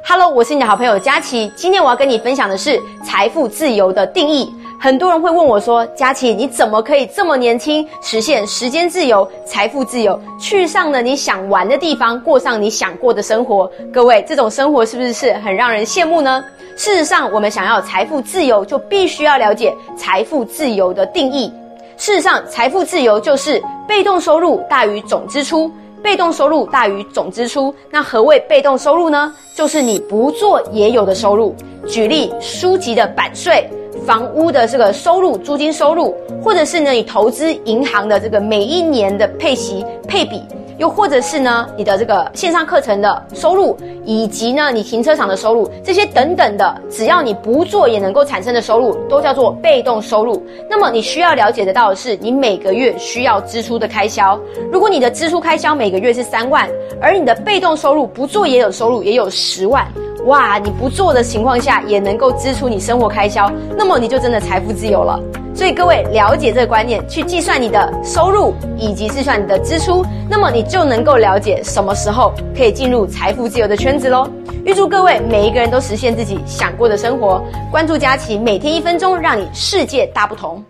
Hello，我是你的好朋友佳琪。今天我要跟你分享的是财富自由的定义。很多人会问我说：“佳琪，你怎么可以这么年轻实现时间自由、财富自由，去上了你想玩的地方，过上你想过的生活？”各位，这种生活是不是是很让人羡慕呢？事实上，我们想要财富自由，就必须要了解财富自由的定义。事实上，财富自由就是被动收入大于总支出。被动收入大于总支出，那何谓被动收入呢？就是你不做也有的收入。举例，书籍的版税、房屋的这个收入、租金收入，或者是呢你投资银行的这个每一年的配息配比。又或者是呢，你的这个线上课程的收入，以及呢你停车场的收入，这些等等的，只要你不做也能够产生的收入，都叫做被动收入。那么你需要了解得到的是，你每个月需要支出的开销。如果你的支出开销每个月是三万，而你的被动收入不做也有收入，也有十万。哇，你不做的情况下也能够支出你生活开销，那么你就真的财富自由了。所以各位了解这个观念，去计算你的收入以及计算你的支出，那么你就能够了解什么时候可以进入财富自由的圈子喽。预祝各位每一个人都实现自己想过的生活。关注佳琪，每天一分钟，让你世界大不同。